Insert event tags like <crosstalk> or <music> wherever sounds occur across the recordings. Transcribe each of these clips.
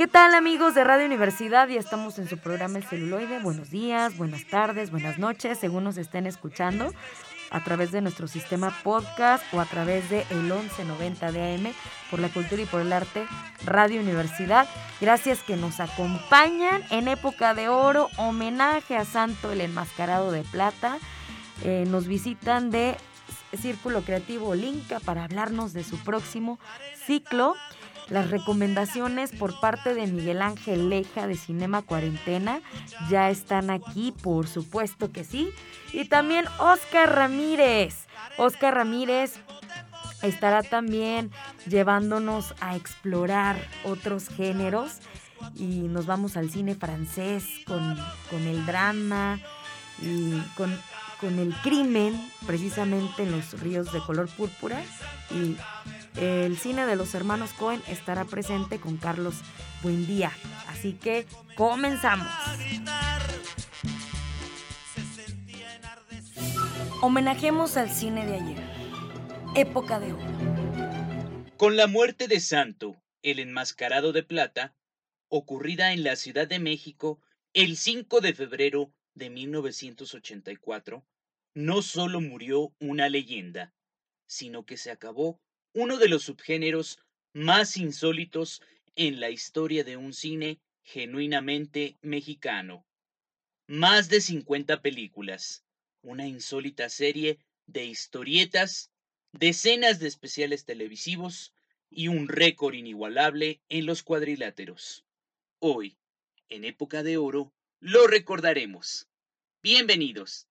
¿Qué tal amigos de Radio Universidad? Ya estamos en su programa El Celuloide. Buenos días, buenas tardes, buenas noches, según nos estén escuchando a través de nuestro sistema podcast o a través de el 1190 de AM por la cultura y por el arte Radio Universidad. Gracias que nos acompañan en época de oro, homenaje a Santo el Enmascarado de Plata. Eh, nos visitan de Círculo Creativo Linca para hablarnos de su próximo ciclo las recomendaciones por parte de Miguel Ángel Leja de Cinema Cuarentena ya están aquí, por supuesto que sí. Y también Oscar Ramírez. Oscar Ramírez estará también llevándonos a explorar otros géneros y nos vamos al cine francés con, con el drama y con, con el crimen, precisamente en los ríos de color púrpura el cine de los hermanos Cohen estará presente con Carlos Buendía. Así que comenzamos. Homenajemos al cine de ayer. Época de oro. Con la muerte de Santo, el enmascarado de plata, ocurrida en la Ciudad de México el 5 de febrero de 1984, no solo murió una leyenda, sino que se acabó uno de los subgéneros más insólitos en la historia de un cine genuinamente mexicano. Más de 50 películas, una insólita serie de historietas, decenas de especiales televisivos y un récord inigualable en los cuadriláteros. Hoy, en época de oro, lo recordaremos. Bienvenidos.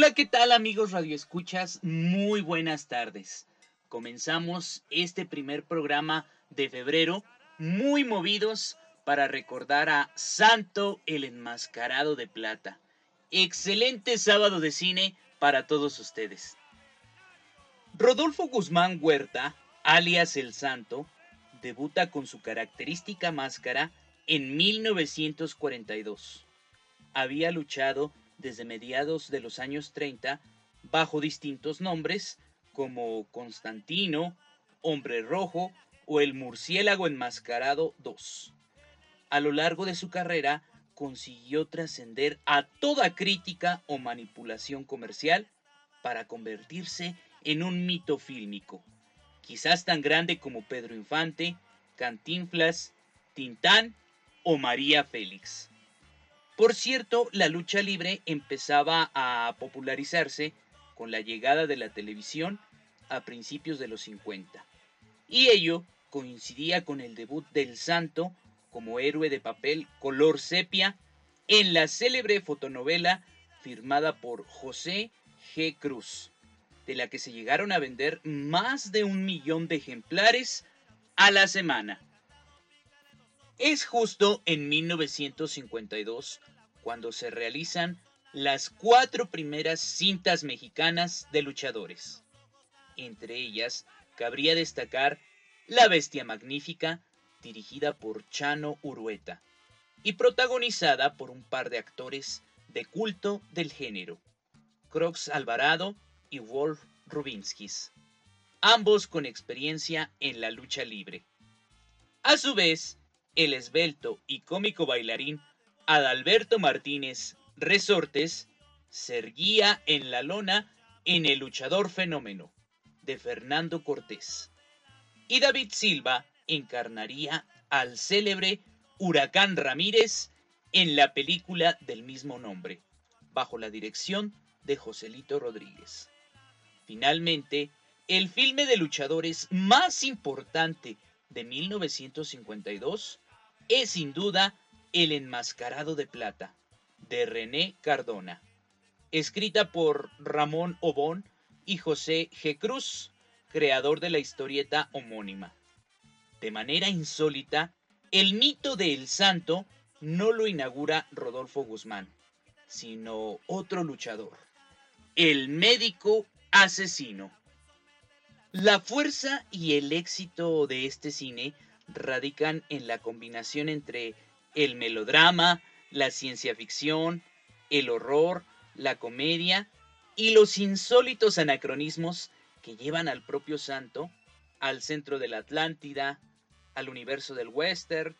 Hola, ¿qué tal amigos Radio Escuchas? Muy buenas tardes. Comenzamos este primer programa de febrero muy movidos para recordar a Santo el Enmascarado de Plata. Excelente sábado de cine para todos ustedes. Rodolfo Guzmán Huerta, alias El Santo, debuta con su característica máscara en 1942. Había luchado desde mediados de los años 30 bajo distintos nombres como Constantino, Hombre Rojo o El Murciélago Enmascarado II. A lo largo de su carrera consiguió trascender a toda crítica o manipulación comercial para convertirse en un mito fílmico, quizás tan grande como Pedro Infante, Cantinflas, Tintán o María Félix. Por cierto, la lucha libre empezaba a popularizarse con la llegada de la televisión a principios de los 50. Y ello coincidía con el debut del Santo como héroe de papel color sepia en la célebre fotonovela firmada por José G. Cruz, de la que se llegaron a vender más de un millón de ejemplares a la semana. Es justo en 1952 cuando se realizan las cuatro primeras cintas mexicanas de luchadores. Entre ellas, cabría destacar La Bestia Magnífica, dirigida por Chano Urueta, y protagonizada por un par de actores de culto del género, Crox Alvarado y Wolf Rubinskis, ambos con experiencia en la lucha libre. A su vez, el esbelto y cómico bailarín Adalberto Martínez Resortes se erguía en la lona en El luchador fenómeno de Fernando Cortés. y David Silva encarnaría al célebre Huracán Ramírez en la película del mismo nombre, bajo la dirección de Joselito Rodríguez. Finalmente, el filme de luchadores más importante de 1952 es sin duda El Enmascarado de Plata, de René Cardona, escrita por Ramón Obón y José G. Cruz, creador de la historieta homónima. De manera insólita, el mito de El Santo no lo inaugura Rodolfo Guzmán, sino otro luchador, el médico asesino. La fuerza y el éxito de este cine radican en la combinación entre el melodrama, la ciencia ficción, el horror, la comedia y los insólitos anacronismos que llevan al propio santo al centro de la Atlántida, al universo del western,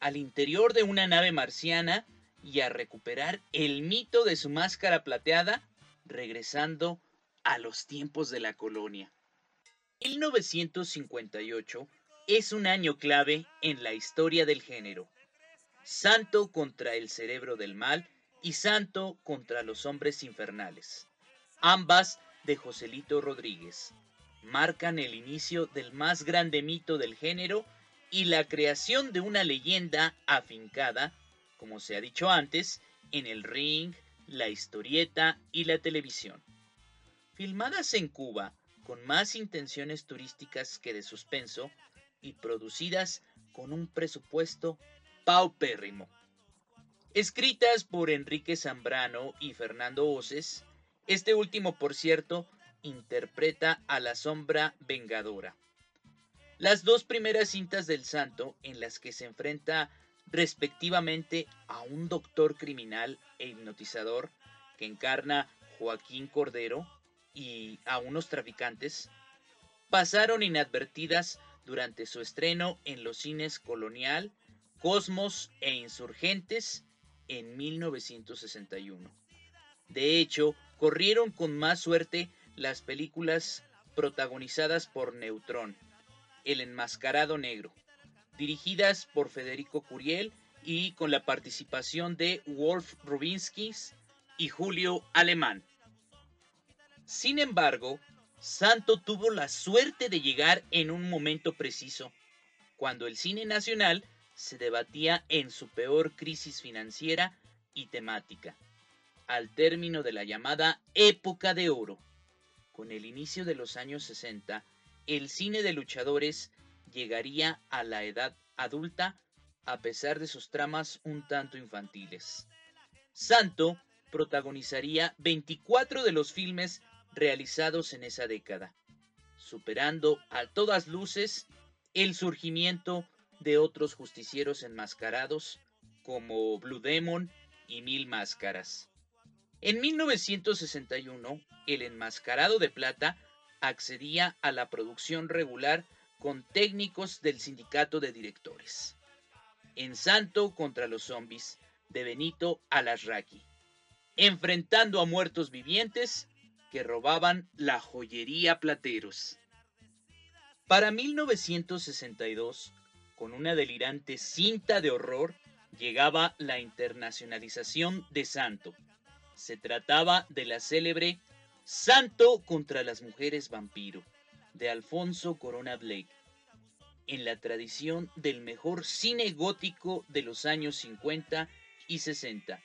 al interior de una nave marciana y a recuperar el mito de su máscara plateada, regresando a los tiempos de la colonia. 1958 es un año clave en la historia del género. Santo contra el cerebro del mal y Santo contra los hombres infernales. Ambas de Joselito Rodríguez. Marcan el inicio del más grande mito del género y la creación de una leyenda afincada, como se ha dicho antes, en el ring, la historieta y la televisión. Filmadas en Cuba, con más intenciones turísticas que de suspenso y producidas con un presupuesto paupérrimo. Escritas por Enrique Zambrano y Fernando Oces, este último, por cierto, interpreta a la sombra vengadora. Las dos primeras cintas del santo en las que se enfrenta respectivamente a un doctor criminal e hipnotizador que encarna Joaquín Cordero y a unos traficantes, pasaron inadvertidas durante su estreno en los cines Colonial, Cosmos e Insurgentes en 1961. De hecho, corrieron con más suerte las películas protagonizadas por Neutrón, El Enmascarado Negro, dirigidas por Federico Curiel y con la participación de Wolf Rubinskis y Julio Alemán. Sin embargo, Santo tuvo la suerte de llegar en un momento preciso, cuando el cine nacional se debatía en su peor crisis financiera y temática, al término de la llamada época de oro. Con el inicio de los años 60, el cine de luchadores llegaría a la edad adulta a pesar de sus tramas un tanto infantiles. Santo protagonizaría 24 de los filmes realizados en esa década, superando a todas luces el surgimiento de otros justicieros enmascarados como Blue Demon y Mil Máscaras. En 1961, el enmascarado de plata accedía a la producción regular con técnicos del sindicato de directores. En Santo contra los zombies, de Benito Alasraqui, enfrentando a muertos vivientes que robaban la joyería Plateros. Para 1962, con una delirante cinta de horror, llegaba la internacionalización de Santo. Se trataba de la célebre Santo contra las mujeres vampiro, de Alfonso Corona Blake. En la tradición del mejor cine gótico de los años 50 y 60,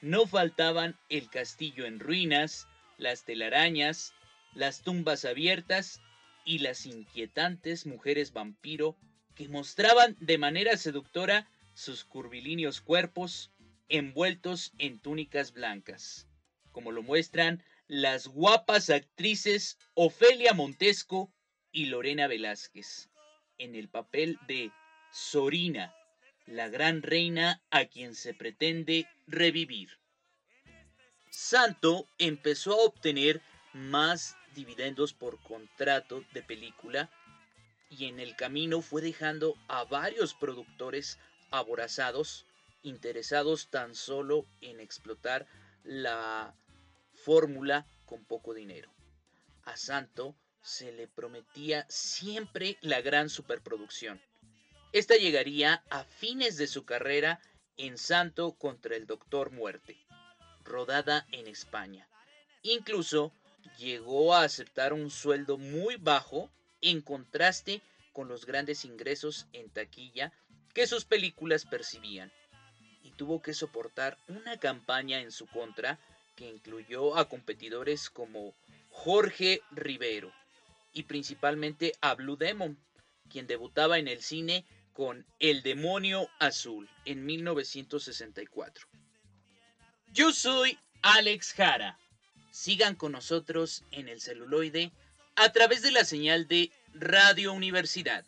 no faltaban El castillo en ruinas, las telarañas, las tumbas abiertas y las inquietantes mujeres vampiro que mostraban de manera seductora sus curvilíneos cuerpos envueltos en túnicas blancas, como lo muestran las guapas actrices Ofelia Montesco y Lorena Velázquez, en el papel de Sorina, la gran reina a quien se pretende revivir. Santo empezó a obtener más dividendos por contrato de película y en el camino fue dejando a varios productores aborazados interesados tan solo en explotar la fórmula con poco dinero. A Santo se le prometía siempre la gran superproducción. Esta llegaría a fines de su carrera en Santo contra el Doctor Muerte, rodada en España. Incluso llegó a aceptar un sueldo muy bajo en contraste con los grandes ingresos en taquilla que sus películas percibían, y tuvo que soportar una campaña en su contra que incluyó a competidores como Jorge Rivero y principalmente a Blue Demon, quien debutaba en el cine con El Demonio Azul en 1964. Yo soy Alex Jara. Sigan con nosotros en el celuloide a través de la señal de Radio Universidad.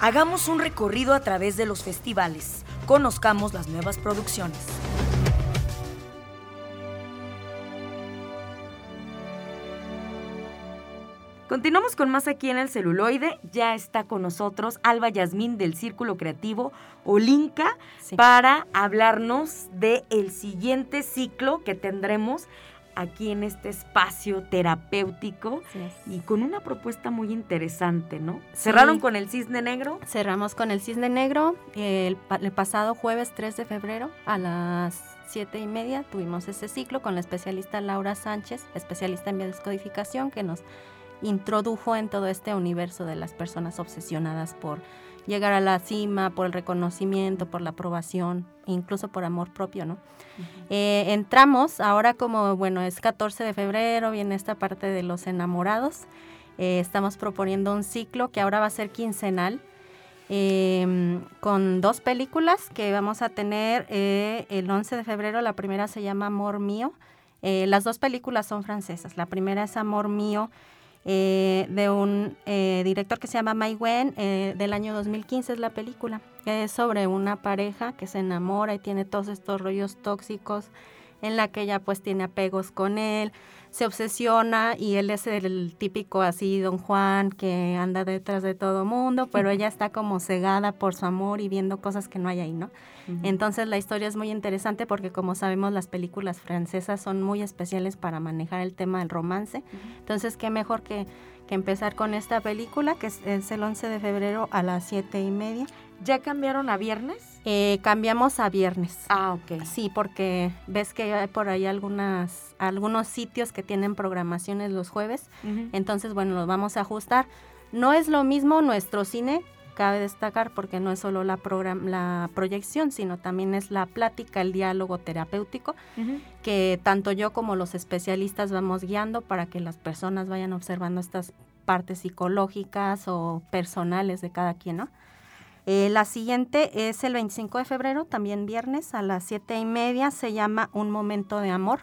Hagamos un recorrido a través de los festivales. Conozcamos las nuevas producciones. Continuamos con más aquí en el celuloide. Ya está con nosotros Alba Yasmín del Círculo Creativo Olinka para hablarnos del el siguiente ciclo que tendremos aquí en este espacio terapéutico y con una propuesta muy interesante, ¿no? ¿Cerraron con el Cisne Negro? Cerramos con el Cisne Negro el, el pasado jueves 3 de febrero a las siete y media tuvimos ese ciclo con la especialista Laura Sánchez, especialista en biodescodificación, que nos introdujo en todo este universo de las personas obsesionadas por llegar a la cima, por el reconocimiento, por la aprobación, incluso por amor propio, ¿no? Eh, entramos, ahora como, bueno, es 14 de febrero, viene esta parte de los enamorados, eh, estamos proponiendo un ciclo que ahora va a ser quincenal, em, con dos películas que vamos a tener eh, el 11 de febrero, la primera se llama Amor Mío, las dos películas son francesas, la primera es Amor Mío, eh, de un eh, director que se llama Mai Wen, eh, del año 2015 es la película, que es sobre una pareja que se enamora y tiene todos estos rollos tóxicos en la que ella pues tiene apegos con él, se obsesiona y él es el típico así don Juan que anda detrás de todo mundo, pero ella está como cegada por su amor y viendo cosas que no hay ahí, ¿no? Entonces la historia es muy interesante porque como sabemos las películas francesas son muy especiales para manejar el tema del romance. Entonces qué mejor que, que, empezar con esta película que es, el 11 de febrero a las 7 y media. ¿Ya cambiaron a viernes? Eh, cambiamos a viernes. Ah, ok. Sí, porque ves que hay por ahí algunas, algunos sitios que tienen programaciones los jueves. Entonces, bueno, los vamos a ajustar. No es lo mismo nuestro cine cabe destacar porque no es solo la, la proyección, sino también es la plática, el diálogo terapéutico, que tanto yo como los especialistas vamos guiando para que las personas vayan observando estas partes psicológicas o personales de cada quien, ¿no? Eh, la siguiente es el 25 de febrero, también viernes, a las siete y media, se llama Un Momento de Amor.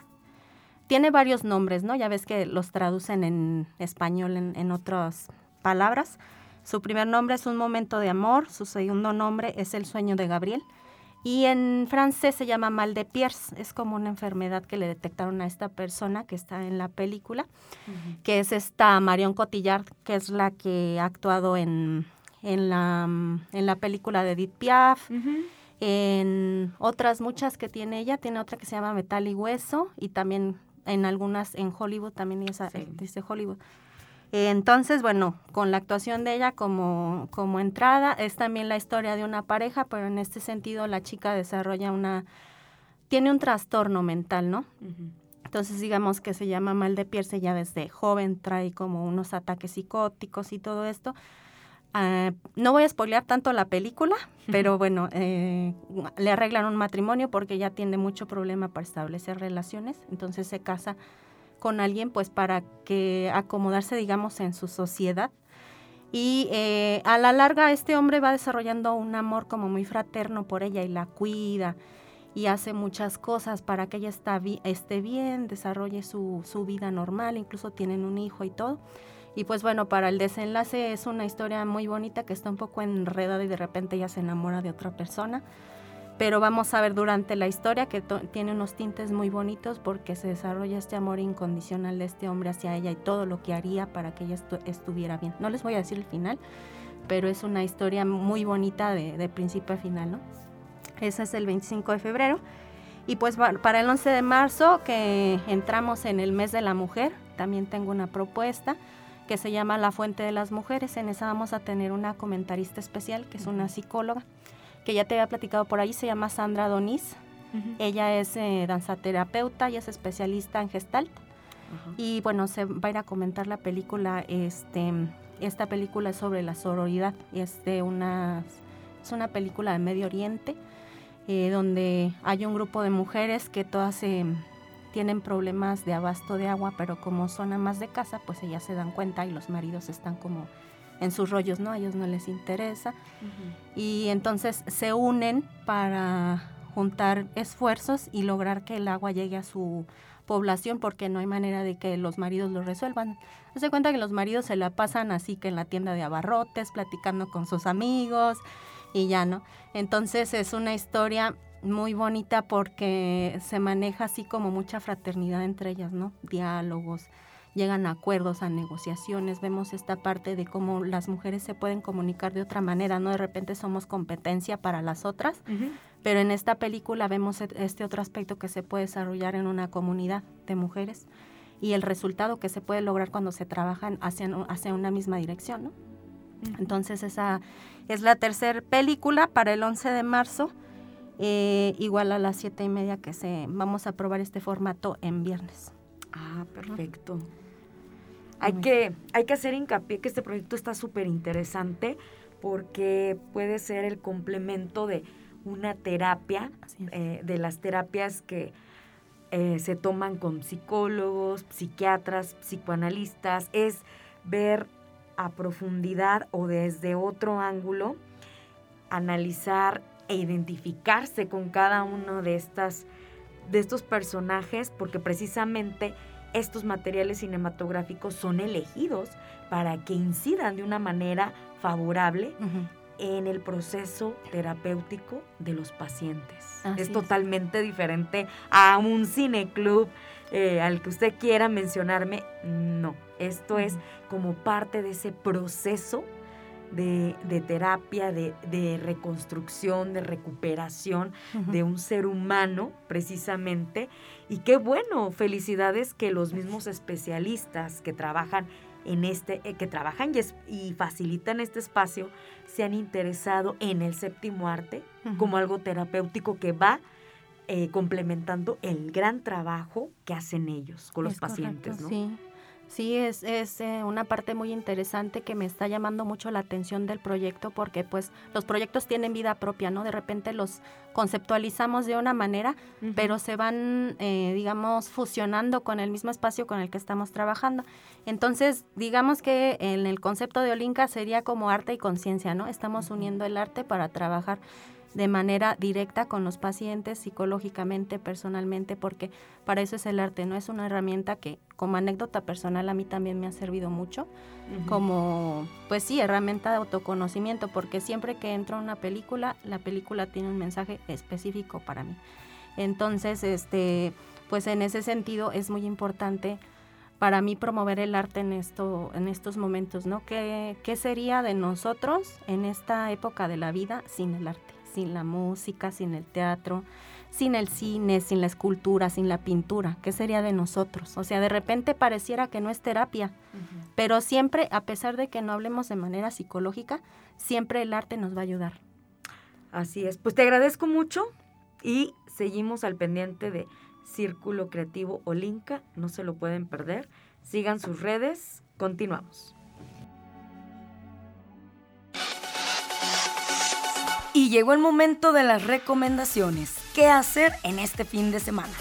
Tiene varios nombres, ¿no? Ya ves que los traducen en español en, en otras palabras. Su primer nombre es Un momento de amor, su segundo nombre es El sueño de Gabriel. Y en francés se llama mal de Pierce, es como una enfermedad que le detectaron a esta persona que está en la película, que es esta Marion Cotillard, que es la que ha actuado en, en, la, en la película de Edith Piaf, en otras muchas que tiene ella, tiene otra que se llama Metal y Hueso, y también en algunas en Hollywood, también esa, dice Hollywood. Entonces, bueno, con la actuación de ella como, como entrada, es también la historia de una pareja, pero en este sentido la chica desarrolla una, tiene un trastorno mental, ¿no? Entonces, digamos que se llama mal de Pierce, ya desde joven trae como unos ataques psicóticos y todo esto. Ah, no voy a spoilear tanto la película, pero bueno, eh, le arreglan un matrimonio porque ella tiene mucho problema para establecer relaciones, entonces se casa con alguien pues para que acomodarse digamos en su sociedad. Y eh, a la larga este hombre va desarrollando un amor como muy fraterno por ella y la cuida y hace muchas cosas para que ella está esté bien, desarrolle su, su vida normal, incluso tienen un hijo y todo. Y pues bueno, para el desenlace es una historia muy bonita que está un poco enredada y de repente ella se enamora de otra persona pero vamos a ver durante la historia que tiene unos tintes muy bonitos porque se desarrolla este amor incondicional de este hombre hacia ella y todo lo que haría para que ella estuviera bien. No les voy a decir el final, pero es una historia muy bonita de, principio a final, ¿no? Ese es el 25 de febrero. Y pues para el 11 de marzo, que entramos en el mes de la mujer, también tengo una propuesta que se llama La Fuente de las Mujeres. En esa vamos a tener una comentarista especial, que es una psicóloga, que ya te había platicado por ahí, se llama Sandra Donis. Ella es eh, danzaterapeuta y es especialista en gestalt. Y bueno, se va a ir a comentar la película, este, esta película es sobre la sororidad, es de una, es una película de Medio Oriente, eh, donde hay un grupo de mujeres que todas tienen problemas de abasto de agua, pero como son amas de casa, pues ellas se dan cuenta y los maridos están como en sus rollos, ¿no? A ellos no les interesa. Y entonces se unen para juntar esfuerzos y lograr que el agua llegue a su población porque no hay manera de que los maridos lo resuelvan. Se cuenta que los maridos se la pasan así que en la tienda de abarrotes, platicando con sus amigos y ya, ¿no? Entonces es una historia muy bonita porque se maneja así como mucha fraternidad entre ellas, ¿no? Diálogos, llegan a acuerdos, a negociaciones, vemos esta parte de cómo las mujeres se pueden comunicar de otra manera, ¿no? De repente somos competencia para las otras, pero en esta película vemos e-, este otro aspecto que se puede desarrollar en una comunidad de mujeres y el resultado que se puede lograr cuando se trabajan hacia, hacia una misma dirección, ¿no? Entonces esa es la tercera película para el 11 de marzo, eh, igual a las siete y media que se vamos a probar este formato en viernes. Ah, perfecto. Hay que, hay que hacer hincapié que este proyecto está súper interesante porque puede ser el complemento de una terapia, eh, de las terapias que eh, se toman con psicólogos, psiquiatras, psicoanalistas, es ver a profundidad o desde otro ángulo, analizar e identificarse con cada uno de estas de estos personajes porque precisamente estos materiales cinematográficos son elegidos para que incidan de una manera favorable en el proceso terapéutico de los pacientes. es, totalmente diferente a un cineclub eh, al que usted quiera mencionarme. No, esto es como parte de ese proceso de, terapia, de, reconstrucción, de recuperación de un ser humano, precisamente. Y qué bueno, felicidades que los mismos especialistas que trabajan en este, eh, que trabajan y, facilitan este espacio, se han interesado en el séptimo arte como algo terapéutico que va eh, complementando el gran trabajo que hacen ellos con los pacientes, ¿no? Sí. Sí, es, es eh, una parte muy interesante que me está llamando mucho la atención del proyecto porque pues los proyectos tienen vida propia, ¿no? De repente los conceptualizamos de una manera, pero se van, eh, digamos, fusionando con el mismo espacio con el que estamos trabajando. Entonces, digamos que en el concepto de Olinka sería como arte y conciencia, ¿no? Estamos uniendo el arte para trabajar de manera directa con los pacientes, psicológicamente, personalmente, porque para eso es el arte, ¿no? Es una herramienta que como anécdota personal a mí también me ha servido mucho, como, pues sí, herramienta de autoconocimiento, porque siempre que entro en una película, la película tiene un mensaje específico para mí. Entonces, este, pues en ese sentido es muy importante para mí promover el arte en esto en estos momentos, ¿no? ¿Qué, ¿Qué sería de nosotros en esta época de la vida sin el arte? Sin la música, sin el teatro, sin el cine, sin la escultura, sin la pintura. ¿Qué sería de nosotros? O sea, de repente pareciera que no es terapia, pero siempre, a pesar de que no hablemos de manera psicológica, siempre el arte nos va a ayudar. Así es. Pues te agradezco mucho y seguimos al pendiente de Círculo Creativo Olinka. No se lo pueden perder. Sigan sus redes. Continuamos. Y llegó el momento de las recomendaciones. ¿Qué hacer en este fin de semana?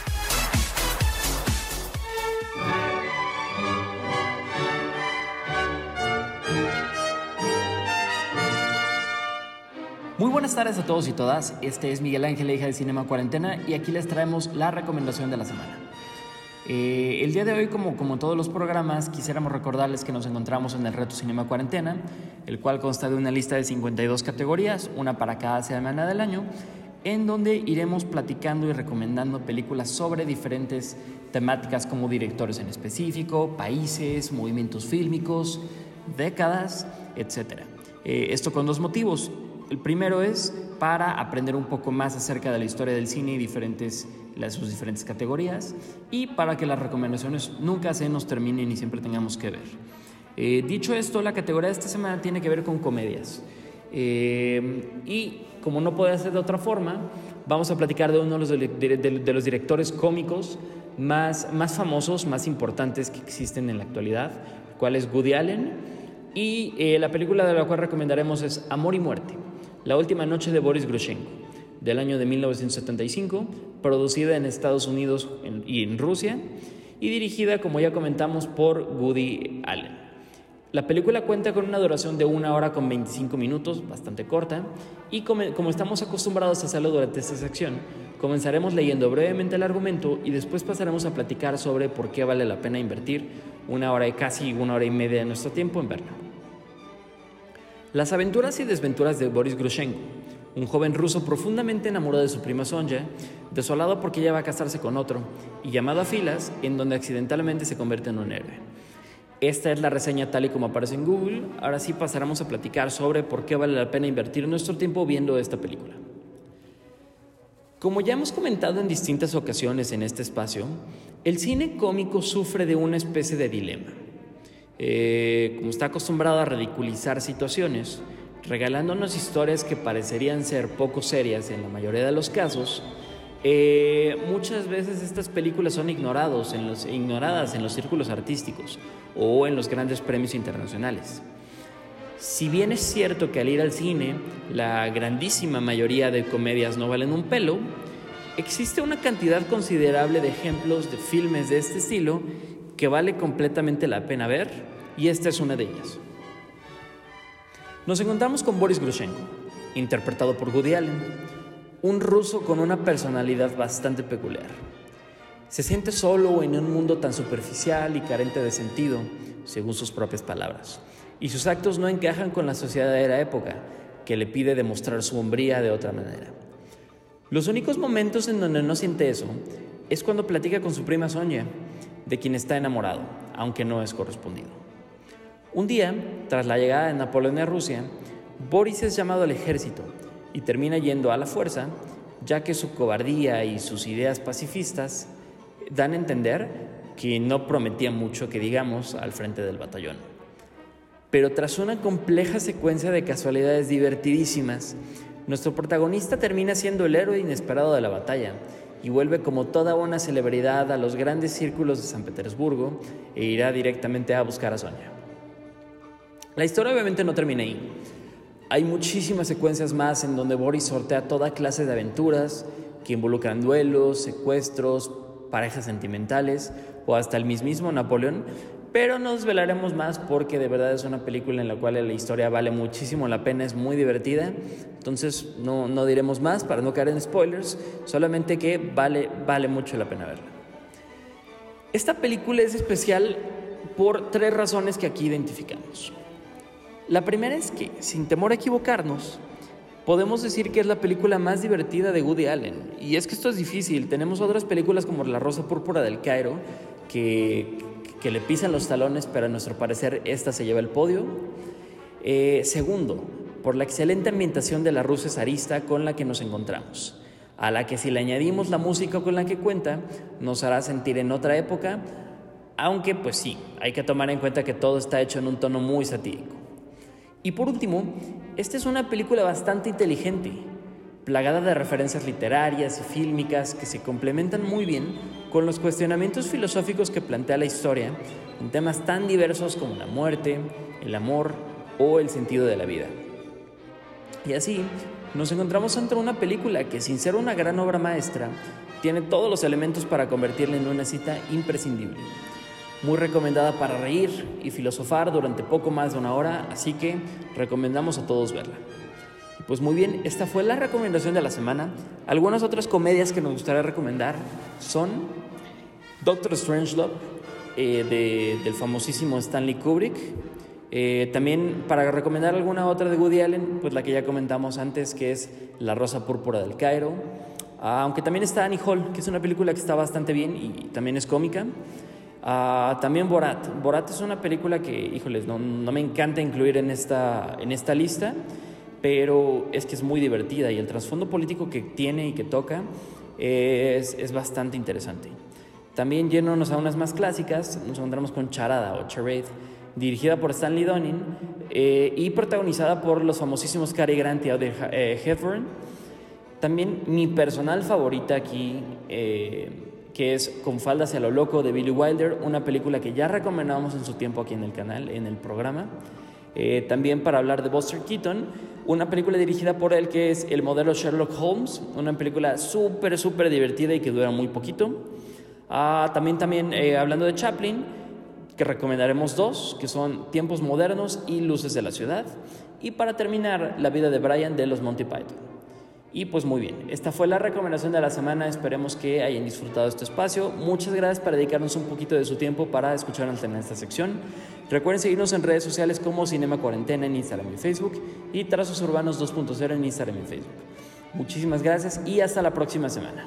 Muy buenas tardes a todos y todas. Este es Miguel Ángel, hija de Cinema Cuarentena, y aquí les traemos la recomendación de la semana. Eh, el día de hoy, como, como todos los programas, quisiéramos recordarles que nos encontramos en el Reto Cinema Cuarentena, el cual consta de una lista de 52 categorías, una para cada semana del año, en donde iremos platicando y recomendando películas sobre diferentes temáticas como directores en específico, países, movimientos fílmicos, décadas, etc. Eh, esto con dos motivos. El primero es para aprender un poco más acerca de la historia del cine y diferentes las, sus diferentes categorías y para que las recomendaciones nunca se nos terminen y siempre tengamos que ver. Eh, dicho esto, la categoría de esta semana tiene que ver con comedias. Eh, y como no puede ser de otra forma, vamos a platicar de uno de los, de, los directores cómicos más, más famosos, más importantes que existen en la actualidad, cuál es Woody Allen. Y eh, la película de la cual recomendaremos es Amor y Muerte, La última noche de Boris Grushenko, del año de 1975, producida en Estados Unidos y en Rusia, y dirigida, como ya comentamos, por Woody Allen. La película cuenta con una duración de una hora con 25 minutos, bastante corta, y como, estamos acostumbrados a hacerlo durante esta sección, comenzaremos leyendo brevemente el argumento y después pasaremos a platicar sobre por qué vale la pena invertir una hora y casi una hora y media de nuestro tiempo en verla. Las aventuras y desventuras de Boris Grushenko, un joven ruso profundamente enamorado de su prima Sonja, desolado porque ella va a casarse con otro, y llamado a filas, en donde accidentalmente se convierte en un héroe. Esta es la reseña tal y como aparece en Google. Ahora sí pasaremos a platicar sobre por qué vale la pena invertir nuestro tiempo viendo esta película. Como ya hemos comentado en distintas ocasiones en este espacio, el cine cómico sufre de una especie de dilema. Eh, como está acostumbrado a ridiculizar situaciones, regalándonos historias que parecerían ser poco serias en la mayoría de los casos, eh, muchas veces estas películas son ignorados en los, ignoradas en los círculos artísticos o en los grandes premios internacionales. Si bien es cierto que al ir al cine la grandísima mayoría de comedias no valen un pelo, existe una cantidad considerable de ejemplos de filmes de este estilo que vale completamente la pena ver y esta es una de ellas. Nos encontramos con Boris Grushenko, interpretado por Woody Allen, un ruso con una personalidad bastante peculiar. Se siente solo en un mundo tan superficial y carente de sentido, según sus propias palabras, y sus actos no encajan con la sociedad de la época, que le pide demostrar su hombría de otra manera. Los únicos momentos en donde no siente eso es cuando platica con su prima Sonia, de quien está enamorado, aunque no es correspondido. Un día, tras la llegada de Napoleón a Rusia, Boris es llamado al ejército y termina yendo a la fuerza, ya que su cobardía y sus ideas pacifistas dan a entender que no prometía mucho que digamos al frente del batallón. Pero tras una compleja secuencia de casualidades divertidísimas, nuestro protagonista termina siendo el héroe inesperado de la batalla y vuelve como toda una celebridad a los grandes círculos de San Petersburgo e irá directamente a buscar a Sonia. La historia obviamente no termina ahí. Hay muchísimas secuencias más en donde Boris sortea toda clase de aventuras que involucran duelos, secuestros, parejas sentimentales o hasta el mismísimo Napoleón, pero nos desvelaremos más porque de verdad es una película en la cual la historia vale muchísimo la pena, es muy divertida, entonces no, no diremos más para no caer en spoilers, solamente que vale, vale mucho la pena verla. Esta película es especial por tres razones que aquí identificamos. La primera es que, sin temor a equivocarnos, podemos decir que es la película más divertida de Woody Allen. Y es que esto es difícil. Tenemos otras películas como La Rosa Púrpura del Cairo que, que le pisan los talones, pero a nuestro parecer esta se lleva el podio. Eh, segundo, por la excelente ambientación de la Rusia zarista con la que nos encontramos, a la que si le añadimos la música con la que cuenta, nos hará sentir en otra época, aunque pues sí, hay que tomar en cuenta que todo está hecho en un tono muy satírico. Y por último, esta es una película bastante inteligente, plagada de referencias literarias y fílmicas que se complementan muy bien con los cuestionamientos filosóficos que plantea la historia en temas tan diversos como la muerte, el amor o el sentido de la vida. Y así, nos encontramos ante una película que sin ser una gran obra maestra, tiene todos los elementos para convertirla en una cita imprescindible muy recomendada para reír y filosofar durante poco más de una hora, así que recomendamos a todos verla. pues muy bien, esta fue la recomendación de la semana. Algunas otras comedias que nos gustaría recomendar son Doctor Strangelove, eh, del famosísimo Stanley Kubrick. Eh, también para recomendar alguna otra de Woody Allen, pues la que ya comentamos antes, que es La Rosa Púrpura del Cairo. Ah, aunque también está Annie Hall, que es una película que está bastante bien y también es cómica. Ah, también Borat. Borat es una película que, híjoles, no, me encanta incluir en esta, en esta lista, pero es que es muy divertida y el trasfondo político que tiene y que toca es, es bastante interesante. También yéndonos a unas más clásicas, nos encontramos con Charada o Charade, dirigida por Stanley Donen eh, y protagonizada por los famosísimos Cary Grant y Audrey eh, Hepburn. También mi personal favorita aquí, eh, que es Con faldas a lo loco de Billy Wilder, una película que ya recomendamos en su tiempo aquí en el canal, en el programa. también para hablar de Buster Keaton, una película dirigida por él que es el modelo Sherlock Holmes, una película súper, súper divertida y que dura muy poquito. Ah, también, también hablando de Chaplin, que recomendaremos dos, que son Tiempos Modernos y Luces de la Ciudad. Y para terminar, La vida de Brian de los Monty Python. Y pues muy bien, esta fue la recomendación de la semana, esperemos que hayan disfrutado este espacio. Muchas gracias por dedicarnos un poquito de su tiempo para escucharnos en esta sección. Recuerden seguirnos en redes sociales como Cinema Cuarentena en Instagram y Facebook y Trazos Urbanos 2.0 en Instagram y Facebook. Muchísimas gracias y hasta la próxima semana.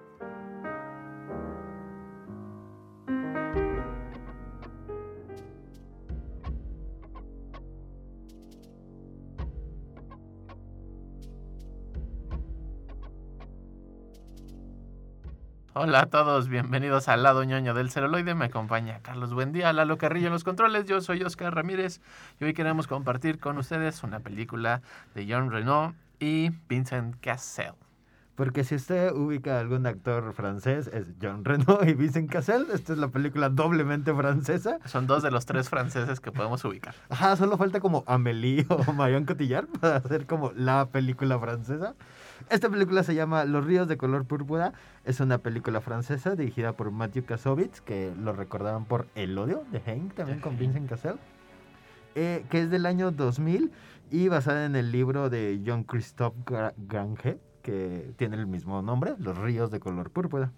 Hola a todos, bienvenidos al lado ñoño del celuloide. Me acompaña Carlos Buendía, Lalo Carrillo en los controles. Yo soy Oscar Ramírez y hoy queremos compartir con ustedes una película de John Renault y Vincent Cassel. Porque si usted ubica a algún actor francés, es John Renault y Vincent Cassel. Esta es la película doblemente francesa. Son dos de los tres franceses que podemos ubicar. Ajá, solo falta como Amélie o Marion Cotillard para hacer como la película francesa. Esta película se llama Los ríos de color púrpura. Es una película francesa dirigida por Matthew Kassovitz, que lo recordaban por El odio de Hank, también con Vincent Cassel, eh, que es del año 2000 y basada en el libro de John Christophe Grange, que tiene el mismo nombre, Los ríos de color púrpura.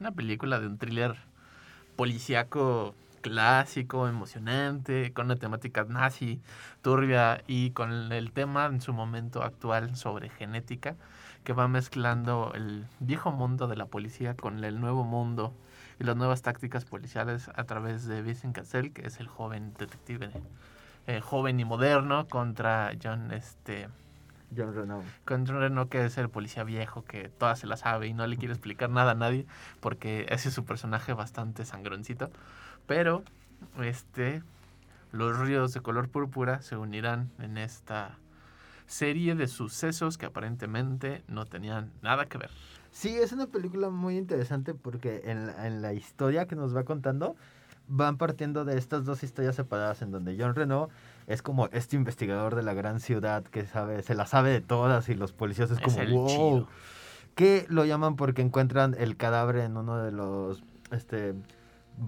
Una película de un thriller policíaco clásico, emocionante, con una temática nazi, turbia y con el tema en su momento actual sobre genética, que va mezclando el viejo mundo de la policía con el nuevo mundo y las nuevas tácticas policiales a través de Vincent Cassel, que es el joven detective, eh, joven y moderno, contra John este John Renault. Con John Renault, que es el policía viejo que toda se la sabe y no le quiere explicar nada a nadie, porque ese es su personaje bastante sangroncito. Pero, este, los ríos de color púrpura se unirán en esta serie de sucesos que aparentemente no tenían nada que ver. Sí, es una película muy interesante porque en la, en la historia que nos va contando van partiendo de estas dos historias separadas en donde John Renault es como este investigador de la gran ciudad que sabe, se la sabe de todas y los policías es como wow. Que lo llaman porque encuentran el cadáver en uno de los este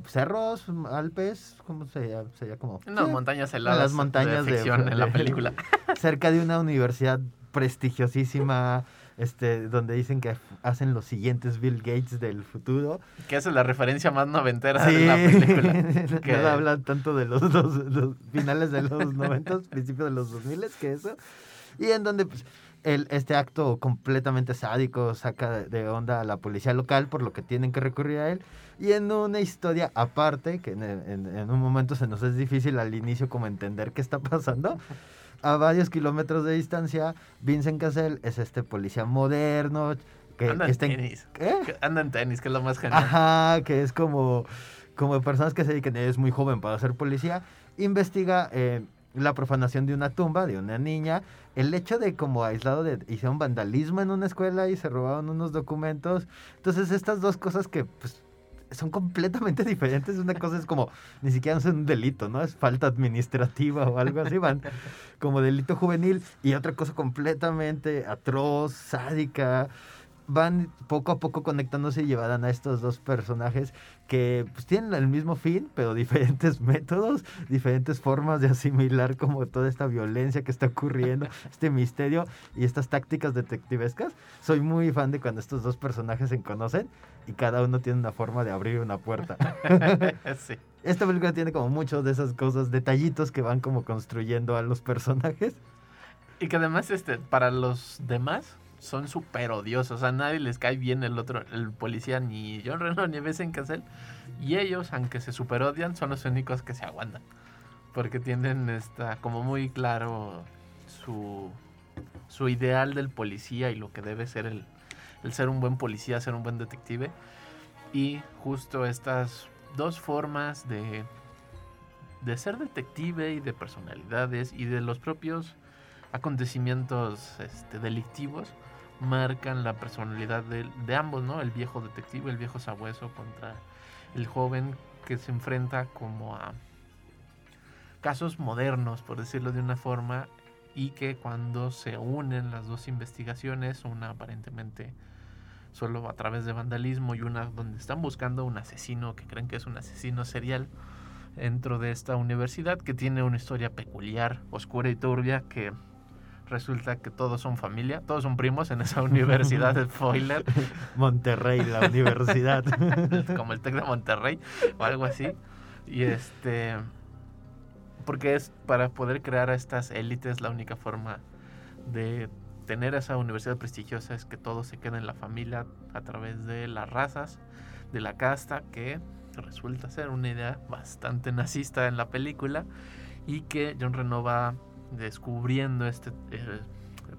cerros, Alpes, ¿cómo se llama? Sería como en las montañas heladas. En las montañas de, ficción, en la <laughs> película. cerca de una universidad prestigiosísima este, donde dicen que hacen los siguientes Bill Gates del futuro. Que esa es la referencia más noventera de la película. <laughs> que no hablan tanto de los, los, finales de los noventas, principios de los dos miles, que eso. Y en donde pues, el, este acto completamente sádico saca de, onda a la policía local, por lo que tienen que recurrir a él. Y en una historia aparte, que en, en un momento se nos es difícil al inicio como entender qué está pasando a varios kilómetros de distancia, Vincent Cassel es este policía moderno. Que, anda en tenis. ¿Qué? anda en tenis, que es lo más genial. Ajá, que es como, como personas que se dedican, es muy joven para ser policía. Investiga eh, la profanación de una tumba de una niña. El hecho de como aislado de hicieron vandalismo en una escuela y se robaron unos documentos. Entonces estas dos cosas que pues, son completamente <laughs> diferentes. Una cosa es como, ni siquiera es un delito, ¿no? Es falta administrativa o algo así, van como delito juvenil. Y otra cosa completamente atroz, sádica. Van poco a poco conectándose y llevarán a estos dos personajes que pues, tienen el mismo fin, pero <laughs> diferentes métodos, diferentes formas de asimilar como toda esta violencia que está ocurriendo, <laughs> este misterio y estas tácticas detectivescas. Soy muy fan de cuando estos dos personajes se conocen y cada uno tiene una forma de abrir una puerta. <laughs> sí. esta película tiene como muchos de esas cosas, detallitos que van como construyendo a los personajes. Y que además, este, para los demás, son súper odiosos. A nadie les cae bien el otro, el policía, ni John Reno, ni Besen Cassell. Y ellos, aunque se super odian, son los únicos que se aguantan. Porque tienen esta, como muy claro su, su ideal del policía y lo que debe ser el, el ser un buen policía, ser un buen detective. Y justo estas dos formas de, de ser detective y de personalidades y de los propios acontecimientos este, delictivos marcan la personalidad de, ambos, ¿no? El viejo detective, el viejo sabueso contra el joven que se enfrenta como a casos modernos, por decirlo de una forma, y que cuando se unen las dos investigaciones, una aparentemente solo a través de vandalismo y una donde están buscando un asesino que creen que es un asesino serial dentro de esta universidad que tiene una historia peculiar, oscura y turbia que resulta que todos son familia, todos son primos en esa <laughs> universidad de Foiler, <laughs> Monterrey, la universidad. <laughs> como el Tec de Monterrey o algo así. Y este porque es para poder crear a estas élites la única forma de tener esa universidad prestigiosa es que todo se quede en la familia a través de las razas, de la casta, que resulta ser una idea bastante nazista en la película y que John Reno va descubriendo este eh,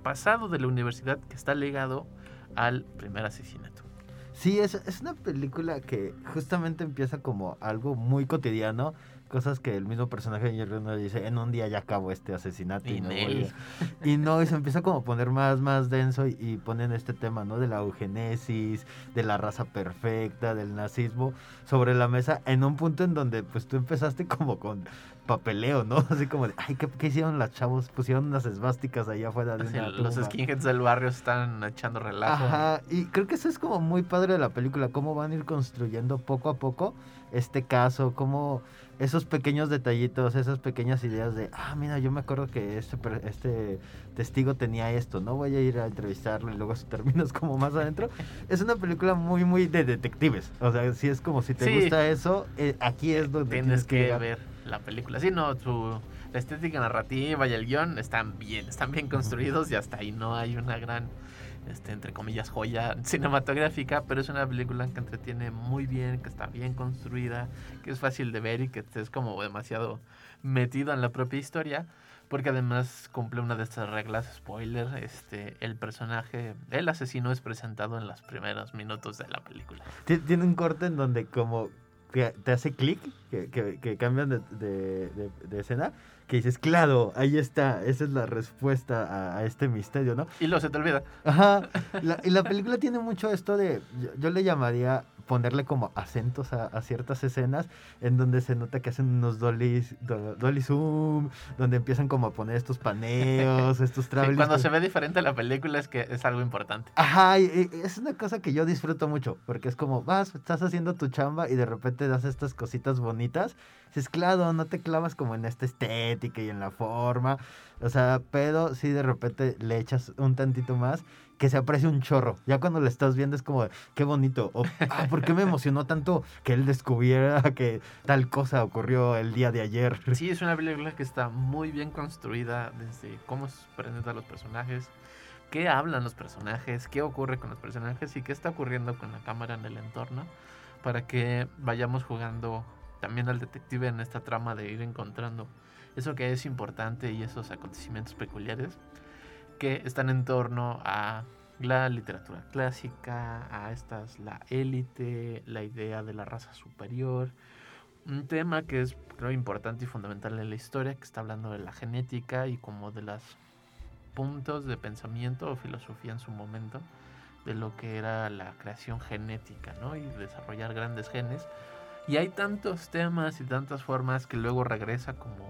pasado de la universidad que está ligado al primer asesinato. Sí, es, es una película que justamente empieza como algo muy cotidiano, cosas que el mismo personaje de Jerry dice, en un día ya acabo este asesinato y, Y no Nel. voy a-". <laughs> Y no, y se empieza como a poner más, más denso y, y ponen este tema, ¿no? De la eugenesis, de la raza perfecta, del nazismo, sobre la mesa, en un punto en donde pues tú empezaste como con papeleo, ¿no? <laughs> Así como de, ay, ¿qué, qué hicieron las chavos? Pusieron unas esvásticas allá afuera de una los tumba. skinheads del barrio están echando relajo. Ajá, y creo que eso es como muy padre de la película, cómo van a ir construyendo poco a poco este caso, cómo esos pequeños detallitos, esas pequeñas ideas de, ah, mira, yo me acuerdo que este, este testigo tenía esto, no voy a ir a entrevistarlo y luego <laughs> terminas como más adentro. Es una película muy, muy de detectives, o sea, si es como si te Sí. gusta eso, eh, aquí es donde Tienes que llegar. ver la película. Sí, no, su, la estética narrativa y el guion están bien, están bien construidos y hasta ahí no hay una gran, este, entre comillas, joya <laughs> cinematográfica, pero es una película que entretiene muy bien, que está bien construida, que es fácil de ver y que estés como demasiado metido en la propia historia. Porque además cumple una de estas reglas, spoiler, este, el personaje, el asesino es presentado en los primeros minutos de la película. Ti- Tiene un corte en donde como que te hace clic, que, que, que cambian de, de- de- de escena, que dices, claro, ahí está, esa es la respuesta a, a este misterio, ¿no? Y luego se te olvida. Ajá, <laughs> la- y la película tiene mucho esto de, yo, yo le llamaría ponerle como acentos a, a ciertas escenas en donde se nota que hacen unos do- dolly zoom, donde empiezan como a poner estos paneos, estos <laughs> Sí, travelings. cuando se ve diferente la película es que es algo importante. Ajá, y- y es una cosa que yo disfruto mucho, porque es como, vas, estás haciendo tu chamba y de repente das estas cositas bonitas. Dices, claro, no te clavas como en esta estética y en la forma, o sea, pero sí de repente le echas un tantito más que se aprecia un chorro. Ya cuando lo estás viendo es como, qué bonito. O, ah, ¿por qué me <laughs> emocionó tanto que él descubriera que tal cosa ocurrió el día de ayer? Sí, es una película que está muy bien construida desde cómo se presentan los personajes, qué hablan los personajes, qué ocurre con los personajes y qué está ocurriendo con la cámara en el entorno para que vayamos jugando también al detective en esta trama de ir encontrando eso que es importante y esos acontecimientos peculiares que están en torno a la literatura clásica, a estas, la élite, la idea de la raza superior, un tema que es creo importante y fundamental en la historia, que está hablando de la genética y como de los puntos de pensamiento o filosofía en su momento de lo que era la creación genética, ¿no? Y desarrollar grandes genes. Y hay tantos temas y tantas formas que luego regresa como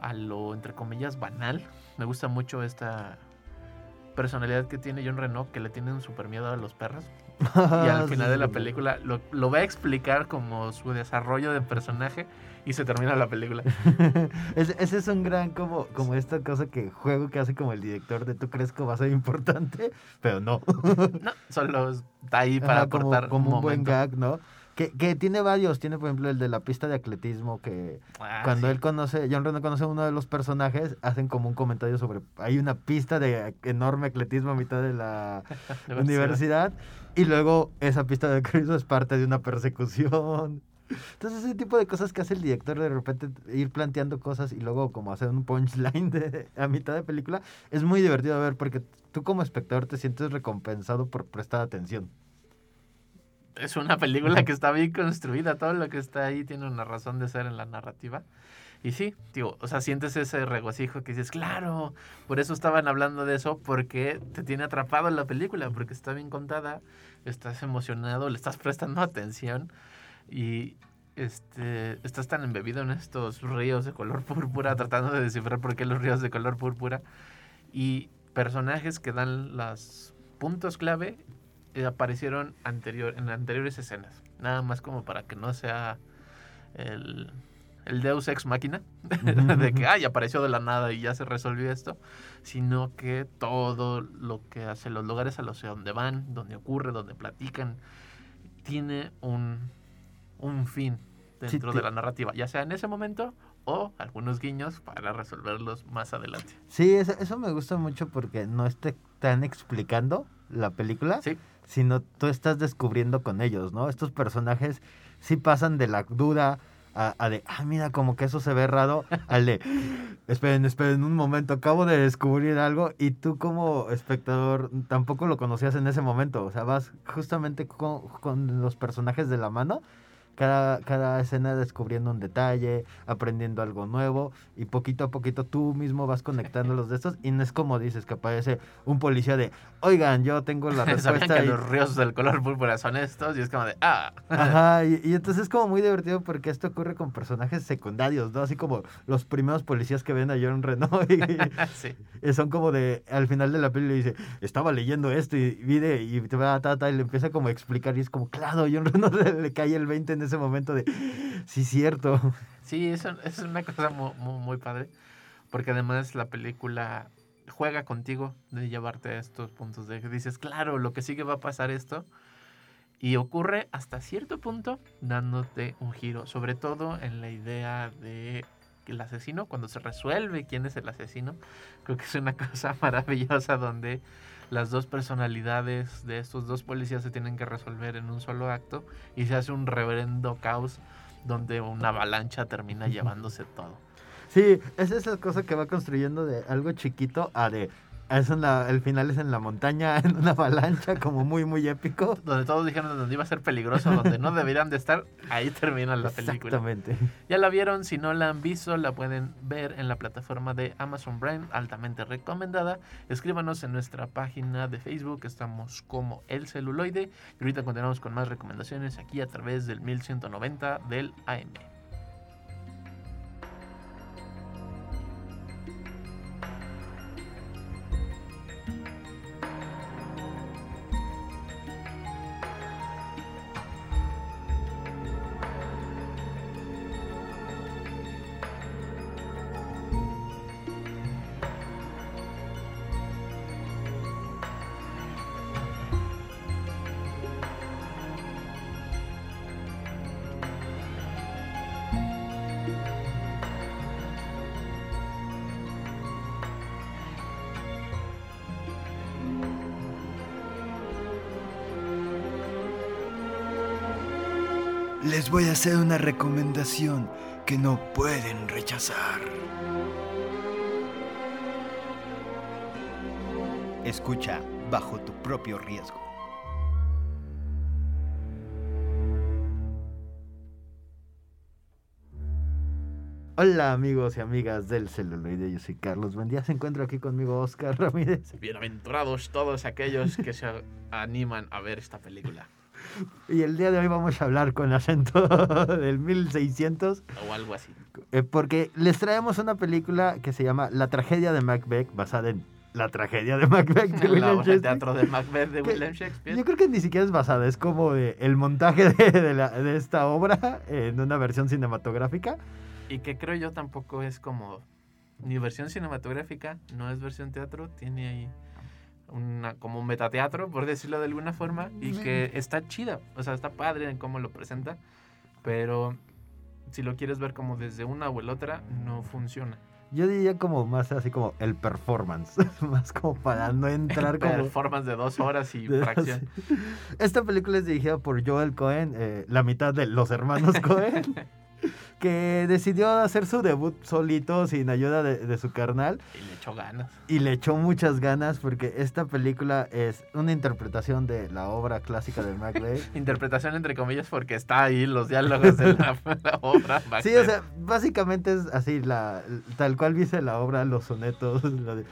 a lo, entre comillas, banal. Me gusta mucho esta personalidad que tiene John Renault, que le tiene un super miedo a los perros. Y al <laughs> final de la película lo, lo va a explicar como su desarrollo de personaje y se termina la película. <laughs> Ese, ese es un gran como, como esta cosa que juego que hace como el director de tú crees que va a ser importante, pero no. No, solo está ahí para Ajá, como, aportar como un un buen momento. gag, ¿no? Que, que tiene varios, tiene por ejemplo el de la pista de atletismo que Ah, cuando sí. él conoce, John Reno conoce a uno de los personajes, hacen como un comentario sobre, hay una pista de enorme atletismo a mitad de la <laughs> Universidad. y luego esa pista de atletismo es parte de una persecución. Entonces ese tipo de cosas que hace el director de repente ir planteando cosas y luego como hacer un punchline de, a mitad de película es muy divertido de ver porque tú como espectador te sientes recompensado por prestar atención. Es una película que está bien construida, todo lo que está ahí tiene una razón de ser en la narrativa. Y sí, digo, o sea, sientes ese regocijo que dices, claro, por eso estaban hablando de eso, porque te tiene atrapado en la película, porque está bien contada, estás emocionado, le estás prestando atención y este, estás tan embebido en estos ríos de color <laughs> púrpura, tratando de descifrar por qué los ríos de color púrpura y personajes que dan los puntos clave eh, aparecieron anterior, en anteriores escenas. Nada más como para que no sea el, el Deus Ex Máquina, <laughs> de que ay, apareció de la nada y ya se resolvió esto, sino que todo lo que hace los lugares a los donde van, donde ocurre, donde platican, tiene un, un fin dentro de la narrativa, ya sea en ese momento o algunos guiños para resolverlos más adelante. Sí, eso, eso me gusta mucho porque no te están explicando la película, Sí, sino tú estás descubriendo con ellos, ¿no? Estos personajes sí pasan de la duda a, a de, ah, mira, como que eso se ve raro, al de, esperen, esperen un momento, acabo de descubrir algo y tú como espectador tampoco lo conocías en ese momento, o sea, vas justamente con, con los personajes de la mano. Cada, cada escena descubriendo un detalle, aprendiendo algo nuevo y poquito a poquito tú mismo vas conectando los de estos y no es como dices que aparece un policía de, oigan, yo tengo la <laughs> respuesta que y- los ríos del color púrpura son estos y es como de, ah, Ajá, <laughs> y, y entonces es como muy divertido porque esto ocurre con personajes secundarios, ¿no? Así como los primeros policías que ven a John Renault y, <laughs> sí. y son como de, al final de la película dice, estaba leyendo esto y vide y te va ta, ta, y le empieza como a explicar y es como, claro, John Renault le, le cae el 20 en ese momento de, sí, cierto. Sí, eso, eso es una cosa muy, muy, padre. Porque además la película juega contigo de llevarte a estos puntos de que dices, claro, lo que sigue va a pasar esto. Y ocurre hasta cierto punto dándote un giro. Sobre todo en la idea de el asesino, cuando se resuelve quién es el asesino, creo que es una <laughs> cosa maravillosa donde las dos personalidades de estos dos policías se tienen que resolver en un solo acto y se hace un reverendo caos donde una avalancha termina <laughs> llevándose todo. Sí, es esa cosa que va construyendo de algo chiquito a de, es en la, el final es en la montaña, <laughs> en una avalancha, como muy, muy épico. Donde todos dijeron donde iba a ser peligroso, donde no deberían de estar, ahí termina la película. Exactamente. Ya la vieron, si no la han visto, la pueden ver en la plataforma de Amazon Prime, altamente recomendada. Escríbanos en nuestra página de Facebook, estamos como El Celuloide. Y ahorita continuamos con más recomendaciones aquí a través del 1190 del AM. Hacer una recomendación que no pueden rechazar. Escucha bajo tu propio riesgo. Hola amigos y amigas del celuloide, yo soy Carlos Bendía, se encuentra aquí conmigo Oscar Ramírez Bienaventurados todos aquellos que se <laughs> animan a ver esta película. Y el día de hoy vamos a hablar con acento <laughs> del 1600 O algo así. eh, porque les traemos una película que se llama La tragedia de Macbeth, basada en La tragedia de Macbeth de <laughs> William Shakespeare. teatro de Macbeth de William Shakespeare. Yo creo que ni siquiera es basada, es como de el montaje de, de la- de esta obra en una versión cinematográfica. Y que creo yo tampoco es como ni versión cinematográfica, no es versión teatro, tiene ahí una, como un metateatro, por decirlo de alguna forma, y que está chida, o sea, está padre en cómo lo presenta, pero si lo quieres ver como desde una o el otra, no funciona. Yo diría como más así como el performance, <laughs> más como para no entrar como... Performance de dos horas y <laughs> fracción. <laughs> Esta película es dirigida por Joel Cohen, eh, la mitad de los hermanos Cohen, <laughs> que decidió hacer su debut solito, sin ayuda de, de su carnal, Y le echó ganas. y le echó muchas ganas porque esta película es una interpretación de la obra clásica de Macbeth. <laughs> Interpretación entre comillas porque está ahí los diálogos de la, <laughs> la obra. Sí, o sea, básicamente es así, la, tal cual dice la obra, los sonetos, lo de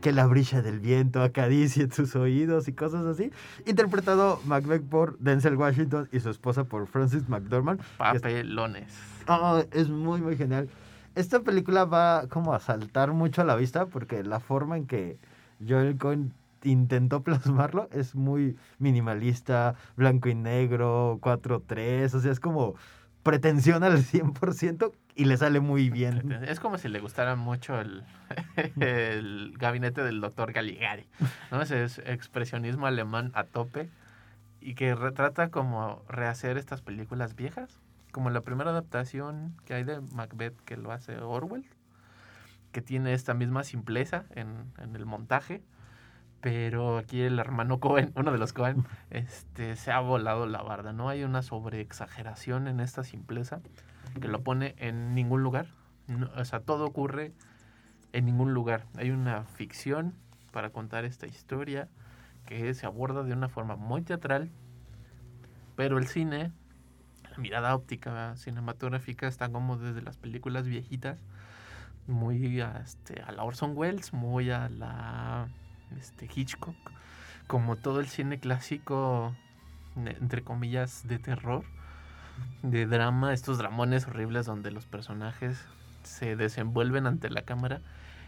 que la brisa del viento acaricie <laughs> tus oídos y cosas así. Interpretado Macbeth por Denzel Washington y su esposa por Francis McDormand. que es- papelones. Oh, es muy, muy genial. Esta película va como a saltar mucho a la vista porque la forma en que Joel Cohen intentó <laughs> plasmarlo es muy minimalista, blanco y negro, 4-3, o sea, es como pretensión al 100% y le sale muy bien. Es como si le gustara mucho el, <laughs> el gabinete del doctor Caligari. ¿no? Ese es expresionismo alemán a tope y que retrata como rehacer estas películas viejas, como la primera adaptación que hay de Macbeth que lo hace Orwell, que tiene esta misma simpleza en, en el montaje. Pero aquí el hermano Cohen, uno de los Cohen, este, se ha volado la barda. No hay una sobreexageración en esta simpleza que lo pone en ningún lugar. O sea, todo ocurre en ningún lugar. Hay una ficción para contar esta historia que se aborda de una forma muy teatral, pero el cine, la mirada óptica cinematográfica está como desde las películas viejitas, muy a, este, a la Orson Welles, muy a la este, Hitchcock, como todo el cine clásico, entre comillas, de terror de drama, estos dramones horribles donde los personajes se desenvuelven ante la cámara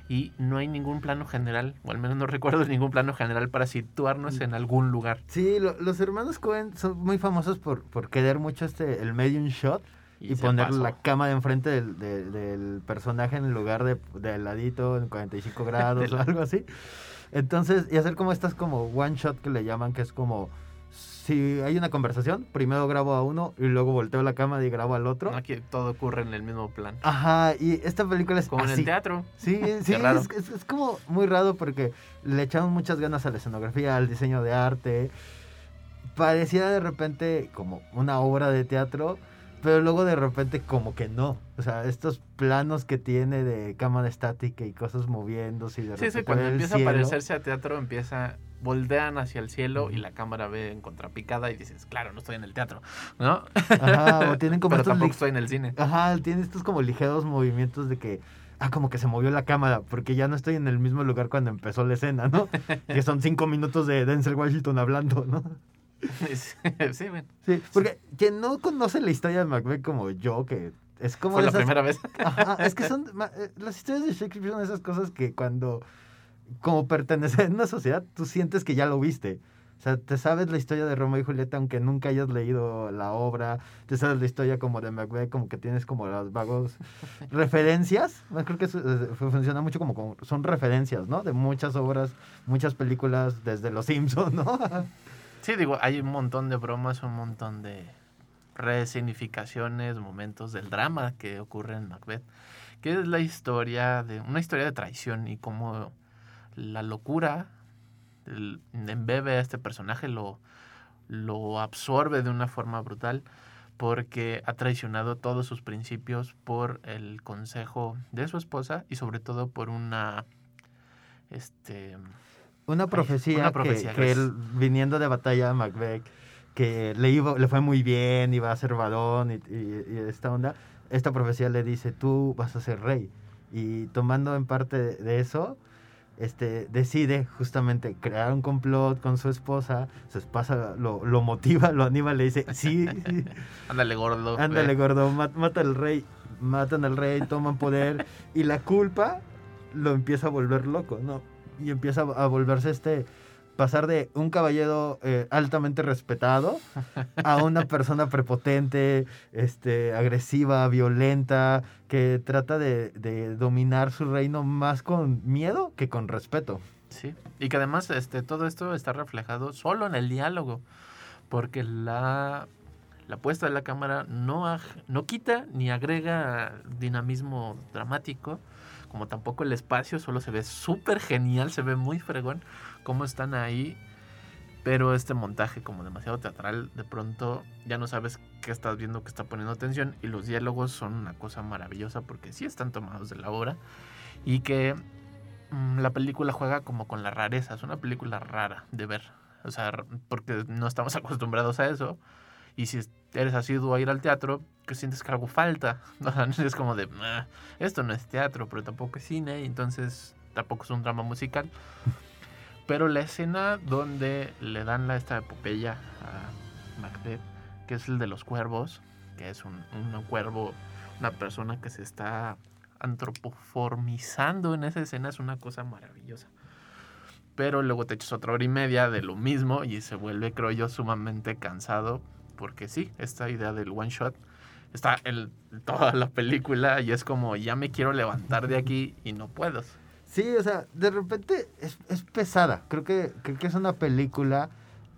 y no hay ningún plano general, o al menos no <laughs> recuerdo ningún plano general para situarnos en algún lugar. Sí, lo- los hermanos Cohen son muy famosos por, por querer mucho este, el medium shot y, poner pasó. la cámara enfrente del, de- del personaje en lugar de, de ladito en 45 <laughs> grados De o la- algo así. Entonces, y hacer como estas como one shot que le llaman, que es como si hay una conversación, primero grabo a uno y luego volteo la cámara y grabo al otro. Aquí todo ocurre en el mismo plan. Ajá, y esta película es Como en así. el teatro. Sí, <laughs> sí, es, es- es como muy raro porque le echamos muchas ganas a la escenografía, al diseño de arte. Parecía de repente como una obra de teatro, pero luego de repente como que no. O sea, estos planos que tiene de cámara estática y cosas moviéndose y de Sí, repente sí, cuando empieza cielo. a parecerse a teatro, empieza, voltean hacia el cielo y la cámara ve en contrapicada y dices, claro, no estoy en el teatro, ¿no? Ajá, o tienen <laughs> como Pero tampoco estoy en el cine. Ajá, tiene estos como ligeros movimientos de que, ah, como que se movió la cámara, porque ya no estoy en el mismo lugar cuando empezó la escena, ¿no? <laughs> que son cinco minutos de Denzel Washington hablando, ¿no? <laughs> sí, bueno. Sí, porque quien no conoce la historia de Macbeth como yo, que es como Fue la primera vez. Ajá, es que son, eh, las historias de Shakespeare son esas cosas que cuando, como perteneces a una sociedad, tú sientes que ya lo viste. O sea, te sabes la historia de Romeo y Julieta aunque nunca hayas leído la obra, te sabes la historia como de Macbeth, como que tienes como las vagos <laughs> referencias. Creo que eso, eh, fu- funciona mucho como, como- son referencias, ¿no? De muchas obras, muchas películas, desde Los Simpsons, ¿no? <laughs> Sí, digo, hay un montón de bromas, un montón de resignificaciones, momentos del drama que ocurre en Macbeth, que es la historia de una historia de traición y cómo la locura el- embebe a este personaje, lo, lo absorbe de una forma brutal porque ha traicionado todos sus principios por el consejo de su esposa y sobre todo por una este Una profecía, una que- profecía, que, gracias. él, viniendo de batalla a Macbeth, que le, iba, le fue muy bien, iba a ser varón y, y- y esta onda, esta profecía le dice, tú vas a ser rey. Y tomando en parte de eso, este, decide justamente crear un complot con su esposa, su esposa lo, lo motiva, lo anima, le dice, sí, sí, <laughs> ándale gordo ándale ve". gordo, ma- mata al rey, matan al rey, toman poder, y la culpa lo empieza a volver loco, ¿no? Y empieza a volverse este, pasar de un caballero eh, altamente respetado a una <laughs> persona prepotente, este, agresiva, violenta, que trata de, de dominar su reino más con miedo que con respeto. Sí, y que además este, todo esto está reflejado solo en el diálogo, porque la, la puesta de la cámara no, no quita ni agrega dinamismo dramático, como tampoco el espacio, solo se ve súper genial, se ve muy fregón cómo están ahí, pero este montaje como demasiado teatral, de pronto ya no sabes qué estás viendo, que está poniendo atención, y los diálogos son una cosa maravillosa porque sí están tomados de la obra, y que mm, la película juega como con la rareza, es una película rara de ver, o sea, porque no estamos <laughs> acostumbrados a eso, y si es- eres asiduo a ir al teatro, que sientes que algo falta, <laughs> o sea, es como de, "Ah, esto no es teatro, pero tampoco es cine, y entonces tampoco es un drama musical. Pero la escena donde le dan la, esta epopeya a Macbeth, que es el de los cuervos, que es un, un cuervo, una persona que se está antropoformizando en esa escena, es una cosa maravillosa. Pero luego te echas otra hora y media de lo mismo y se vuelve, creo yo, sumamente cansado. Porque sí, esta idea del one shot está en toda la película y es como, ya me quiero levantar de aquí y no puedo. Sí, o sea, de repente es, es pesada. Creo que, creo que es una película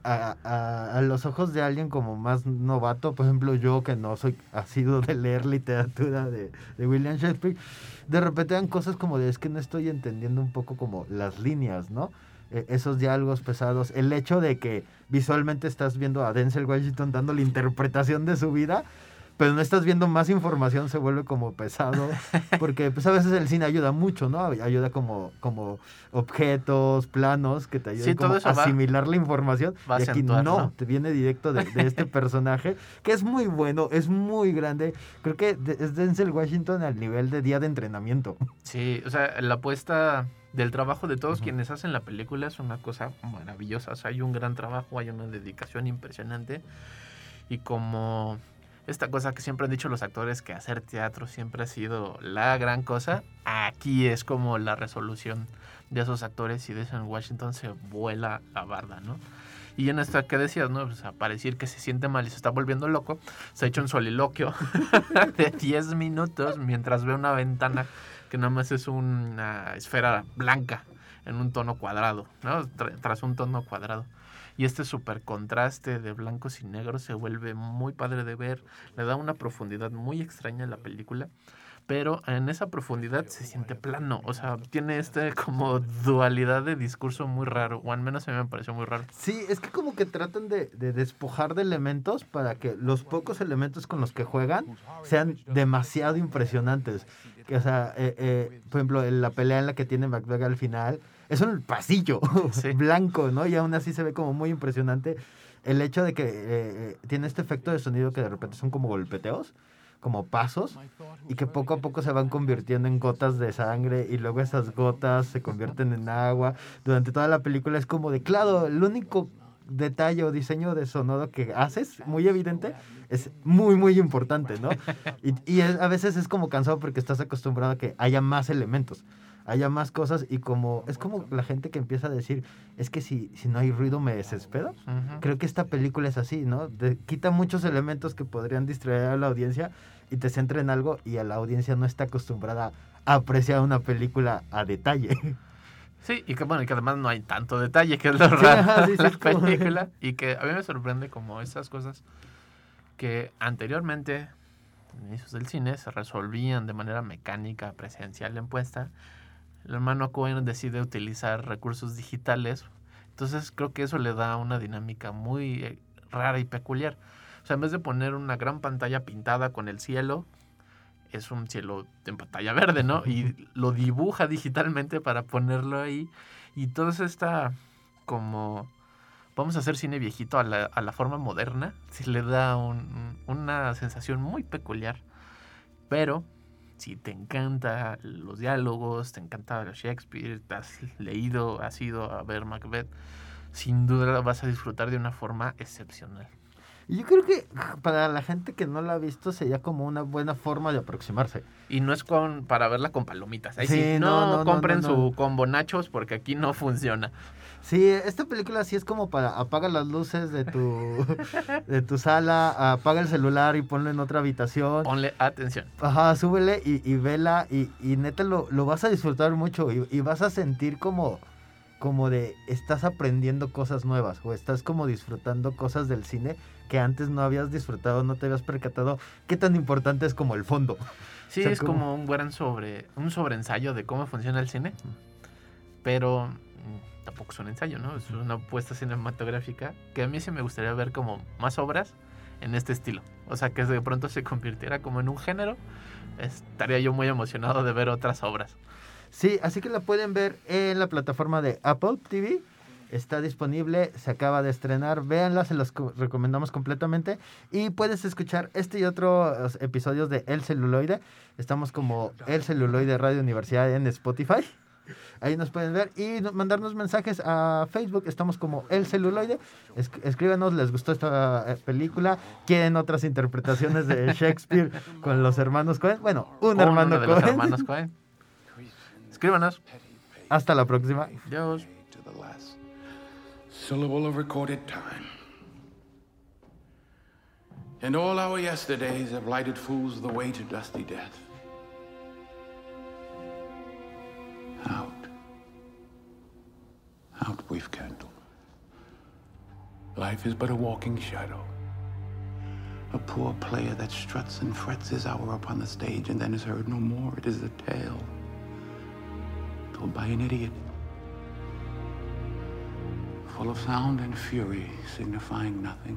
a, a- a los ojos de alguien como más novato. Por ejemplo, yo que no soy asiduo de leer literatura de, de William Shakespeare. De repente dan cosas como de es que no estoy entendiendo un poco como las líneas, ¿no? Eh, esos diálogos pesados. El hecho de que visualmente estás viendo a Denzel Washington dando la interpretación de su vida. Pero no estás viendo más información, se vuelve como pesado. <laughs> Porque pues a veces el cine ayuda mucho, ¿no? Ayuda como, como objetos, planos que te ayudan Sí, como a va- asimilar la información. va a y aquí acentuar, no, ¿no? te viene directo de, de este <laughs> personaje, que es muy bueno, es muy grande. Creo que es Denzel Washington al nivel de día de entrenamiento. Sí, o sea, la apuesta del trabajo de todos quienes hacen la película es una cosa maravillosa. O sea, hay un gran trabajo, hay una dedicación impresionante. Y como esta cosa que siempre han dicho los actores, que hacer teatro siempre ha sido la gran cosa, aquí es como la resolución de esos actores y de eso en Washington se vuela la barda, ¿no? Y en esta que decías, ¿no? O sea, para decir que se siente mal y se está volviendo loco, se ha hecho un soliloquio <laughs> de 10 minutos mientras ve una ventana que nada más es una esfera blanca en un tono cuadrado, ¿no? Tra- tras un tono cuadrado. Y este super contraste de blancos y negros se vuelve muy padre de ver, le da una profundidad muy extraña a la película, pero en esa profundidad se siente plano, o sea, tiene este <laughs> como dualidad de discurso muy raro, o al menos a mí me pareció muy raro. Sí, es que como que tratan de, de despojar de elementos para que los pocos elementos con los que juegan sean demasiado impresionantes. O sea, eh, eh, por ejemplo, la pelea en la que tiene Macbeth al final, es un pasillo <laughs> Sí. blanco, ¿no? Y aún así se ve como muy impresionante el hecho de que eh, eh, tiene este efecto de sonido que de repente son como golpeteos, como pasos, y que poco a poco se van convirtiendo en gotas de sangre y luego esas gotas se convierten en agua. Durante toda la película es como de, claro, el único detalle o diseño de sonoro que haces, muy evidente, es muy, muy importante, ¿no? Y, y es- a veces es como cansado porque estás acostumbrado a que haya más elementos, haya más cosas y como es como la gente que empieza a decir, es que si, si no hay ruido me desespero. Creo que esta película es así, ¿no? Te quita muchos elementos que podrían distraer a la audiencia y te centra en algo y a la audiencia no está acostumbrada a apreciar una película a detalle. <laughs> Sí, y que bueno, y que además no hay tanto detalle, que es lo <laughs> raro ajá, sí, de sí, la como- película. Y que a mí me sorprende como esas cosas que anteriormente, en inicios del cine, se resolvían de manera mecánica, presencial en puesta. El hermano Cohen decide utilizar recursos digitales. Entonces creo que eso le da una dinámica muy eh, rara y peculiar. O sea, en vez de poner una gran pantalla pintada con el cielo, es un cielo en pantalla verde, ¿no? Y lo dibuja digitalmente para ponerlo ahí. Y toda esta como vamos a hacer cine viejito a la, forma moderna, sí le da un- una sensación muy peculiar. Pero si te encanta los diálogos, te encanta Shakespeare, te has leído, has ido a ver Macbeth, sin duda vas a disfrutar de una forma excepcional. Yo creo que para la gente que no la ha visto sería como una buena forma de aproximarse. Y no es con para verla con palomitas. Ahí Sí, sí, no, no, no, no, compren no. su combo nachos porque aquí no funciona. Sí, esta película sí es como para apaga las luces de tu, <laughs> de tu sala, apaga el celular y ponlo en otra habitación. Ponle atención. Ajá, súbele y, y vela y, y neta lo, lo vas a disfrutar mucho y, y vas a sentir como como de estás aprendiendo cosas nuevas o estás como disfrutando cosas del cine que antes no habías disfrutado, no te habías percatado qué tan importante es como el fondo. Sí, O sea, es como- como un buen sobre, un sobreensayo de cómo funciona el cine, pero tampoco es un ensayo, ¿no? Es una apuesta cinematográfica que a mí sí me gustaría ver como más obras en este estilo. O sea, que de pronto se convirtiera como en un género. Estaría yo muy emocionado de ver otras obras. Sí, así que la pueden ver en la plataforma de Apple TV. Está disponible, se acaba de estrenar. Véanla, se los co- recomendamos completamente. Y puedes escuchar este y otros episodios de El Celuloide. Estamos como El Celuloide Radio Universidad en Spotify. Ahí nos pueden ver y no- mandarnos mensajes a Facebook. Estamos como El Celuloide. Es- escríbanos, ¿les gustó esta eh, película? ¿Quieren otras interpretaciones de <laughs> Shakespeare con los hermanos Cohen? Bueno, un Con hermano uno de los Cohen. hermanos Cohen. Escríbanos. Hasta la próxima. Adiós. syllable of recorded time. And all our yesterdays have lighted fools the way to dusty death. Out. Out, brief candle. Life is but a walking shadow. A poor player that struts and frets his hour upon the stage and then is heard no more. It is a tale told by an idiot full of sound and fury, signifying nothing.